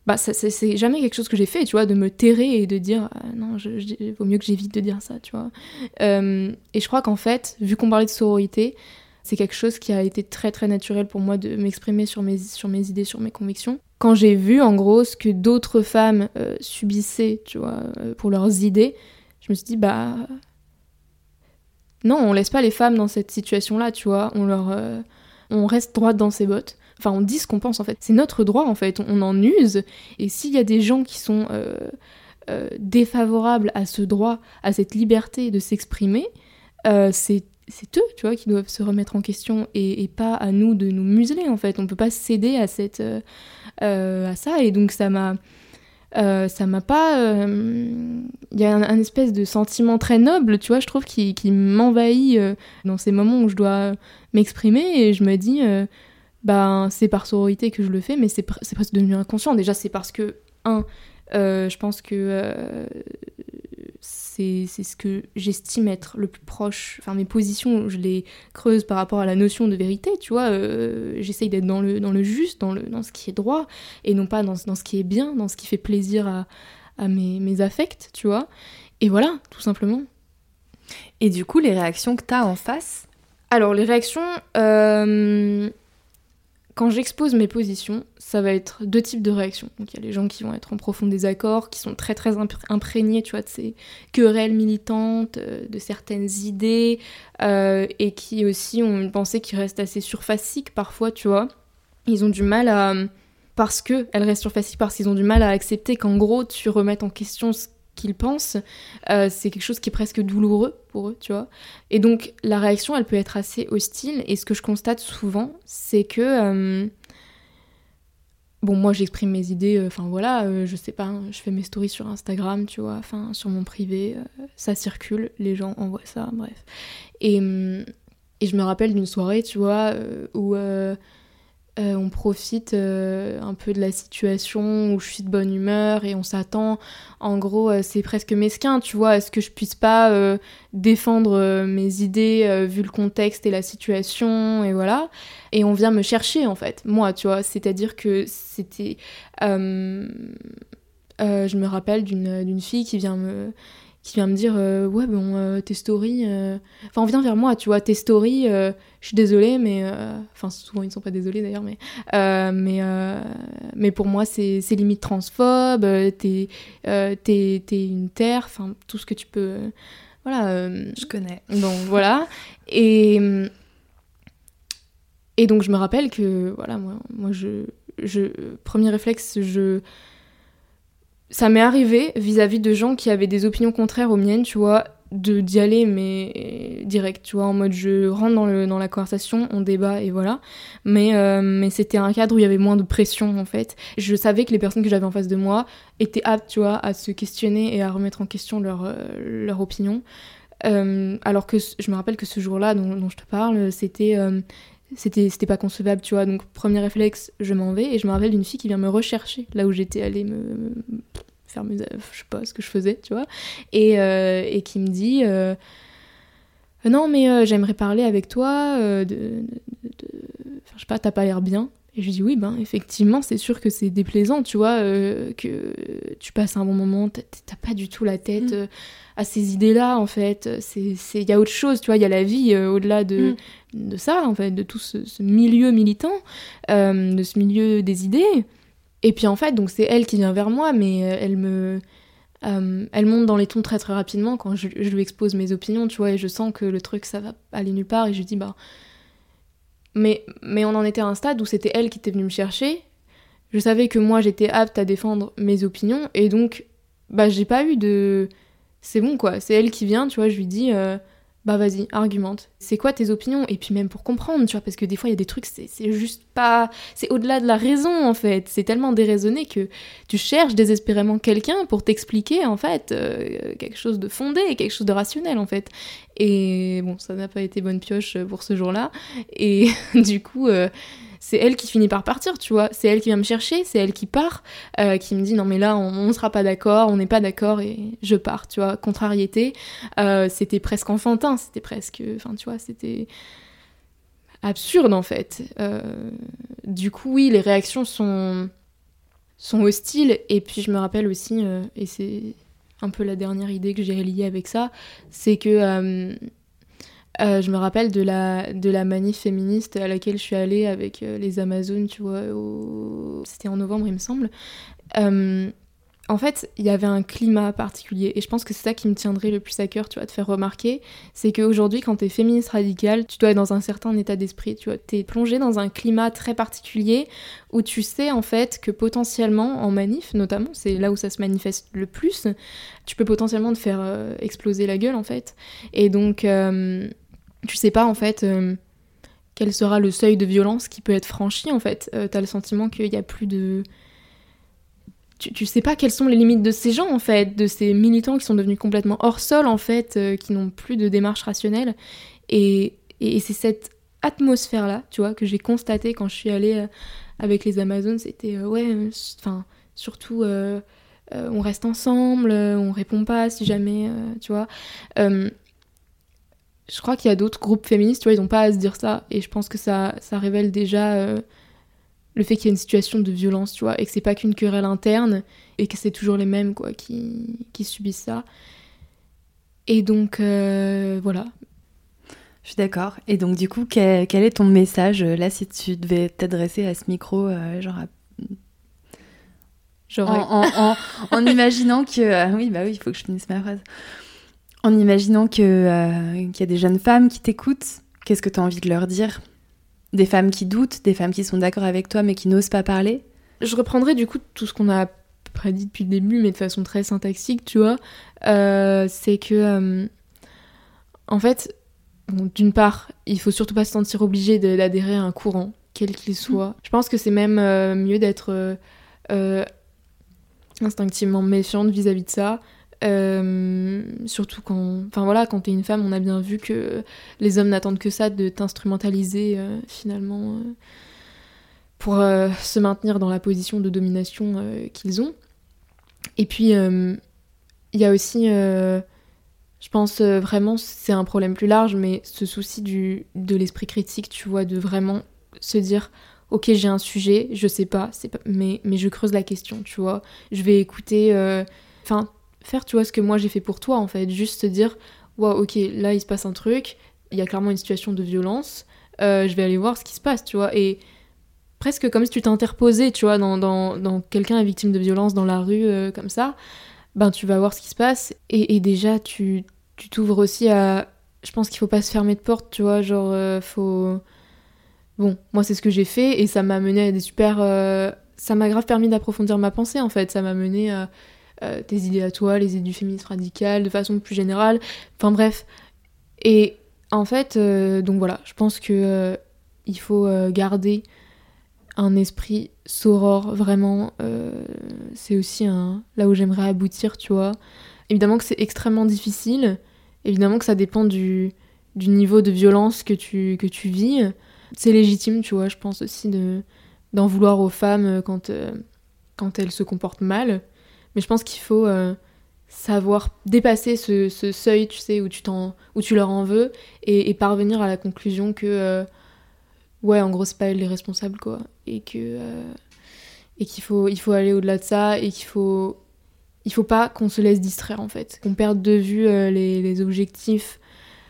[SPEAKER 2] bah c'est jamais quelque chose que j'ai fait tu vois de me terrer et de dire ah, non je, vaut mieux que j'évite de dire ça tu vois euh, et je crois qu'en fait vu qu'on parlait de sororité c'est quelque chose qui a été très très naturel pour moi de m'exprimer sur mes, sur mes idées, sur mes convictions quand j'ai vu en gros ce que d'autres femmes euh, subissaient, tu vois, euh, pour leurs idées, je me suis dit bah non, on laisse pas les femmes dans cette situation-là, tu vois, on leur euh, on reste droite dans ses bottes. Enfin, on dit ce qu'on pense en fait. C'est notre droit en fait, on, en use. Et s'il y a des gens qui sont défavorables à ce droit, à cette liberté de s'exprimer, c'est eux, tu vois, qui doivent se remettre en question et, pas à nous de nous museler en fait. On peut pas céder à cette à ça. Et donc ça m'a... Euh, ça m'a pas. Il euh, y a un, espèce de sentiment très noble, tu vois, je trouve, qui, qui m'envahit dans ces moments où je dois m'exprimer et je me dis, ben, c'est par sororité que je le fais, mais c'est presque devenu inconscient. Déjà, c'est parce que, un, je pense que c'est ce que j'estime être le plus proche. Enfin, mes positions, je les creuse par rapport à la notion de vérité, tu vois. Euh, j'essaye d'être dans le, dans le juste, dans, le, dans ce qui est droit, et non pas dans, dans ce qui est bien, dans ce qui fait plaisir à, à mes, mes affects, tu vois. Et voilà, tout simplement.
[SPEAKER 1] Et du coup, les réactions que tu as en face?
[SPEAKER 2] Alors, les réactions, euh, quand j'expose mes positions, ça va être deux types de réactions. Il y a les gens qui vont être en profond désaccord, qui sont très très imprégnés, tu vois, de ces querelles militantes, euh, de certaines idées, euh, et qui aussi ont une pensée qui reste assez surfacique parfois, tu vois. Ils ont du mal à parce que elle reste surfacique parce qu'ils ont du mal à accepter qu'en gros tu remettes en question ce qu'ils pensent, euh, c'est quelque chose qui est presque douloureux pour eux, tu vois. Et donc la réaction, elle peut être assez hostile. Et ce que je constate souvent, c'est que euh, bon, moi j'exprime mes idées. Euh, enfin voilà, je sais pas, hein, je fais mes stories sur Instagram, tu vois, enfin sur mon privé, ça circule, les gens envoient ça, bref. Et, et je me rappelle d'une soirée, tu vois, où euh, on profite euh, un peu de la situation où je suis de bonne humeur et on s'attend. En gros, euh, c'est presque mesquin, tu vois. Est-ce que je puisse pas défendre mes idées vu le contexte et la situation et voilà. Et on vient me chercher en fait, moi, tu vois. C'est-à-dire que c'était. je me rappelle d'une fille qui vient me qui vient me dire euh, ouais bon euh, tes stories euh, enfin on vient vers moi tu vois tes stories je suis désolée mais enfin souvent ils ne sont pas désolés d'ailleurs mais mais mais pour moi c'est limite transphobe t'es t'es une terre enfin tout ce que tu peux voilà
[SPEAKER 1] je connais.
[SPEAKER 2] donc voilà. Et et donc je me rappelle que voilà moi moi je je premier réflexe je ça m'est arrivé vis-à-vis de gens qui avaient des opinions contraires aux miennes, tu vois, de d'y aller mais direct, tu vois, en mode je rentre dans, le, dans la conversation, on débat et voilà. Mais, euh, mais c'était un cadre où il y avait moins de pression en fait. Je savais que les personnes que j'avais en face de moi étaient aptes, tu vois, à se questionner et à remettre en question leur, euh, leur opinion. Euh, alors que je me rappelle que ce jour-là dont, dont, je te parle, c'était c'était c'était pas concevable, tu vois. Donc premier réflexe, je m'en vais et je me rappelle d'une fille qui vient me rechercher là où j'étais allée me, faire mes je sais pas ce que je faisais, tu vois, et, euh, et qui me dit euh, non mais j'aimerais parler avec toi de, de, je sais pas, t'as pas l'air bien. Et je dis oui, ben effectivement, c'est sûr que c'est déplaisant, tu vois, que tu passes un bon moment, t'as pas du tout la tête mm. à ces idées-là, en fait. Il y a autre chose, tu vois, il y a la vie au-delà de, mm de ça, en fait, de tout ce, milieu militant, euh, de ce milieu des idées. Et puis en fait, donc c'est elle qui vient vers moi, mais euh, elle me, euh, elle monte dans les tons très très rapidement quand je, lui expose mes opinions, tu vois, et je sens que le truc ça va aller nulle part, et je lui dis bah, mais mais on en était à un stade où c'était elle qui était venue me chercher. Je savais que moi j'étais apte à défendre mes opinions, et donc bah j'ai pas eu de, c'est bon quoi, c'est elle qui vient, tu vois, je lui dis bah vas-y, argumente. C'est quoi tes opinions? Et puis même pour comprendre, tu vois, parce que des fois il y a des trucs, c'est juste pas... C'est au-delà de la raison en fait. C'est tellement déraisonné que tu cherches désespérément quelqu'un pour t'expliquer en fait euh, quelque chose de fondé, quelque chose de rationnel en fait. Et bon, ça n'a pas été bonne pioche pour ce jour-là. Et du coup... Euh, c'est elle qui finit par partir, tu vois. C'est elle qui vient me chercher, c'est elle qui part, euh, qui me dit non mais là on, ne sera pas d'accord, on n'est pas d'accord et je pars, tu vois. Contrariété, euh, c'était presque enfantin, c'était presque, enfin tu vois, c'était absurde en fait. Euh, du coup oui, les réactions sont sont hostiles et puis je me rappelle aussi et c'est un peu la dernière idée que j'ai reliée avec ça, c'est que euh, je me rappelle de la, de la manif féministe à laquelle je suis allée avec euh, les Amazones, tu vois, c'était en novembre, il me semble. Euh, en fait, il y avait un climat particulier, et je pense que c'est ça qui me tiendrait le plus à cœur, tu vois, de faire remarquer, c'est qu'aujourd'hui, quand t'es féministe radicale, tu dois être dans un certain état d'esprit, tu vois, t'es plongé dans un climat très particulier, où tu sais, en fait, que potentiellement, en manif, notamment, c'est là où ça se manifeste le plus, tu peux potentiellement te faire exploser la gueule, en fait. Et donc tu sais pas en fait euh, quel sera le seuil de violence qui peut être franchi en fait. Euh, t'as le sentiment qu'il y a plus de. Tu, sais pas quelles sont les limites de ces gens en fait, de ces militants qui sont devenus complètement hors sol en fait, euh, qui n'ont plus de démarche rationnelle. Et, et, c'est cette atmosphère là, tu vois, que j'ai constaté quand je suis allée avec les Amazones. C'était ouais, enfin, surtout. on reste ensemble, on répond pas si jamais, tu vois je crois qu'il y a d'autres groupes féministes, tu vois, ils n'ont pas à se dire ça. Et je pense que ça, ça révèle déjà euh, le fait qu'il y a une situation de violence, tu vois, et que c'est pas qu'une querelle interne, et que c'est toujours les mêmes, quoi, qui, qui subissent ça. Et donc, euh, voilà.
[SPEAKER 1] Je suis d'accord. Et donc, du coup, quel, est ton message, là, si tu devais t'adresser à ce micro, euh, genre Genre... En, en, imaginant que... oui, bah oui, il faut que je finisse ma phrase. En imaginant euh, qu'il y a des jeunes femmes qui t'écoutent, qu'est-ce que tu as envie de leur dire? Des femmes qui doutent, des femmes qui sont d'accord avec toi mais qui n'osent pas parler?
[SPEAKER 2] Je reprendrai du coup tout ce qu'on a prédit depuis le début, mais de façon très syntaxique, tu vois. Euh, c'est que, euh, en fait, d'une part, il faut surtout pas se sentir obligé d'adhérer à un courant, quel qu'il soit. Mm. Je pense que c'est même mieux d'être instinctivement méfiante vis-à-vis -vis de ça. Euh, surtout quand, enfin voilà, quand t'es une femme, on a bien vu que les hommes n'attendent que ça de t'instrumentaliser euh, finalement euh, pour se maintenir dans la position de domination qu'ils ont. Et puis il y a aussi, je pense vraiment, c'est un problème plus large, mais ce souci du, de l'esprit critique, tu vois, de vraiment se dire ok j'ai un sujet, je sais pas, pas mais, mais je creuse la question, tu vois. Je vais écouter. Enfin, faire, tu vois, ce que moi j'ai fait pour toi, en fait. Juste te dire, waouh, ok, là il se passe un truc, il y a clairement une situation de violence, euh, je vais aller voir ce qui se passe, tu vois. Et presque comme si tu t'interposais, tu vois, dans, dans, dans quelqu'un est victime de violence dans la rue, euh, comme ça, ben tu vas voir ce qui se passe. Et, et déjà, tu t'ouvres aussi à. Je pense qu'il faut pas se fermer de porte, tu vois, genre, euh, faut. Bon, moi c'est ce que j'ai fait et ça m'a mené à des super. Ça m'a grave permis d'approfondir ma pensée en fait. Ça m'a mené à euh, tes idées à toi, les idées du féminisme radical, de façon plus générale. Enfin bref. Et en fait, euh, donc voilà, je pense que euh, il faut garder un esprit soror, vraiment. c'est aussi un, là où j'aimerais aboutir, tu vois. Évidemment que c'est extrêmement difficile. Évidemment que ça dépend du, niveau de violence que tu, que tu vis. c'est légitime, tu vois, je pense aussi de d'en vouloir aux femmes quand, quand elles se comportent mal. Mais je pense qu'il faut savoir dépasser ce, seuil, tu sais, où tu, où tu leur en veux et, parvenir à la conclusion que, ouais, en gros, c'est pas elles les responsables, quoi. Et que et qu'il faut, il faut aller au-delà de ça et qu'il faut, il faut pas qu'on se laisse distraire en fait, qu'on perde de vue euh, les, objectifs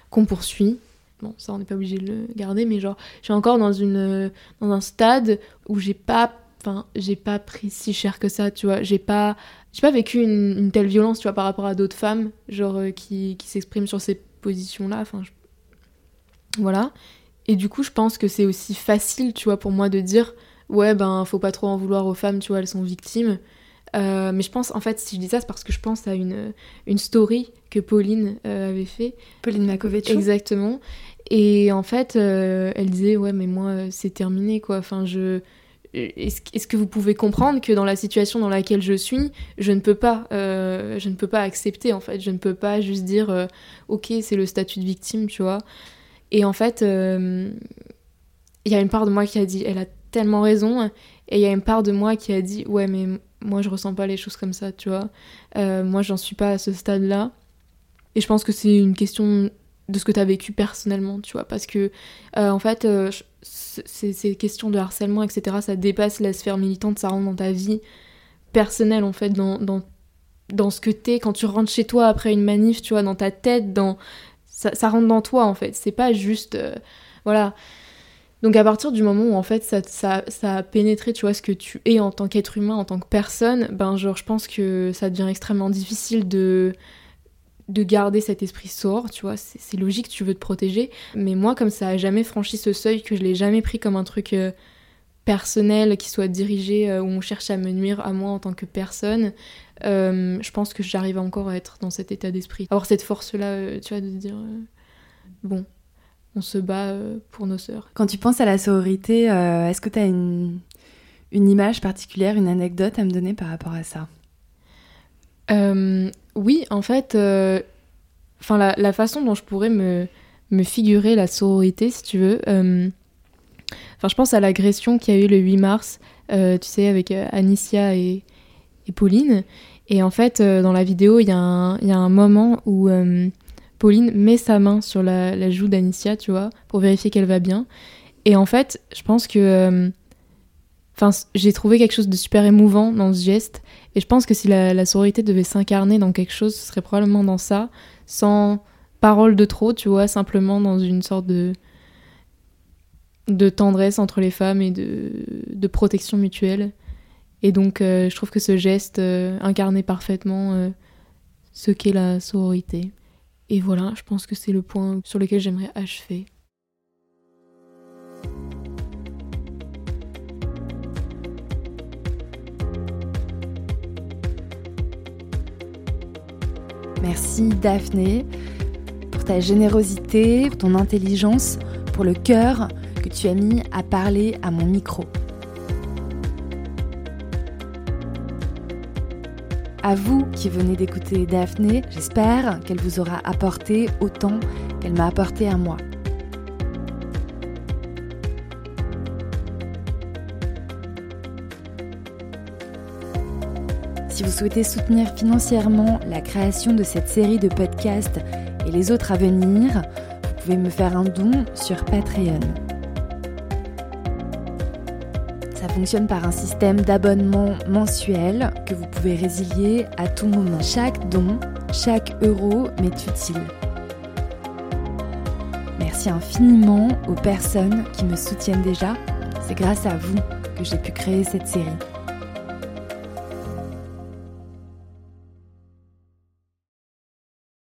[SPEAKER 2] qu'on poursuit. Bon, ça on n'est pas obligé de le garder, mais genre, je suis encore dans, une, dans un stade où j'ai pas, enfin, j'ai pas pris si cher que ça, tu vois, j'ai pas, j'ai pas vécu une, telle violence, tu vois, par rapport à d'autres femmes, genre, euh, qui, qui s'expriment sur ces positions-là, enfin, voilà. Et du coup, je pense que c'est aussi facile, tu vois, pour moi de dire, ouais, ben, faut pas trop en vouloir aux femmes, tu vois, elles sont victimes. Euh, mais je pense, en fait, si je dis ça, c'est parce que je pense à une, une story que Pauline euh, avait fait.
[SPEAKER 1] Pauline Makovic.
[SPEAKER 2] Exactement. Et en fait, elle disait, ouais, mais moi, c'est terminé, quoi. Enfin, je... Est-ce que vous pouvez comprendre que dans la situation dans laquelle je suis, je ne peux pas, je ne peux pas accepter, en fait. Je ne peux pas juste dire, ok, c'est le statut de victime, tu vois. Et en fait, il y a une part de moi qui a dit, elle a tellement raison. Et il y a une part de moi qui a dit ouais mais moi je ressens pas les choses comme ça, tu vois. Euh, moi j'en suis pas à ce stade-là. Et je pense que c'est une question de ce que tu as vécu personnellement, tu vois. Parce que euh, en fait, euh, ces, questions de harcèlement, etc., ça dépasse la sphère militante, ça rentre dans ta vie personnelle, en fait, dans, dans, dans ce que t'es quand tu rentres chez toi après une manif, tu vois, dans ta tête, dans... Ça, rentre dans toi, en fait. C'est pas juste... voilà donc à partir du moment où en fait ça, ça, ça, a pénétré, tu vois, ce que tu es en tant qu'être humain, en tant que personne, ben genre je pense que ça devient extrêmement difficile de de garder cet esprit sort, tu vois, c'est logique, tu veux te protéger, mais moi comme ça a jamais franchi ce seuil, que je l'ai jamais pris comme un truc euh, personnel qui soit dirigé, euh, où on cherche à me nuire à moi en tant que personne, euh, je pense que j'arrive encore à être dans cet état d'esprit. Avoir cette force-là, tu vois, de dire, bon, on se bat pour nos sœurs.
[SPEAKER 1] Quand tu penses à la sororité, est-ce que tu as une, image particulière, une anecdote à me donner par rapport à ça?
[SPEAKER 2] Euh, Oui, en fait, enfin la, façon dont je pourrais me, figurer la sororité, si tu veux. Enfin, je pense à l'agression qu'il y a eu le 8 mars, tu sais, avec Anicia et, Pauline. Et en fait, dans la vidéo, il y, a un moment où Pauline met sa main sur la, joue d'Anicia, tu vois, pour vérifier qu'elle va bien. Et en fait, je pense que. Euh, enfin, j'ai trouvé quelque chose de super émouvant dans ce geste. Et je pense que si la, sororité devait s'incarner dans quelque chose, ce serait probablement dans ça, sans parole de trop, tu vois, simplement dans une sorte de de tendresse entre les femmes et de, protection mutuelle. Et donc, euh, je trouve que ce geste euh, incarnait parfaitement ce qu'est la sororité. Et voilà, je pense que c'est le point sur lequel j'aimerais achever.
[SPEAKER 1] Merci Daphné pour ta générosité, pour ton intelligence, pour le cœur que tu as mis à parler à mon micro. À vous qui venez d'écouter Daphné, j'espère qu'elle vous aura apporté autant qu'elle m'a apporté à moi. Si vous souhaitez soutenir financièrement la création de cette série de podcasts et les autres à venir, vous pouvez me faire un don sur Patreon fonctionne par un système d'abonnement mensuel que vous pouvez résilier à tout moment. Chaque don, chaque euro m'est utile. Merci infiniment aux personnes qui me soutiennent déjà. C'est grâce à vous que j'ai pu créer cette série.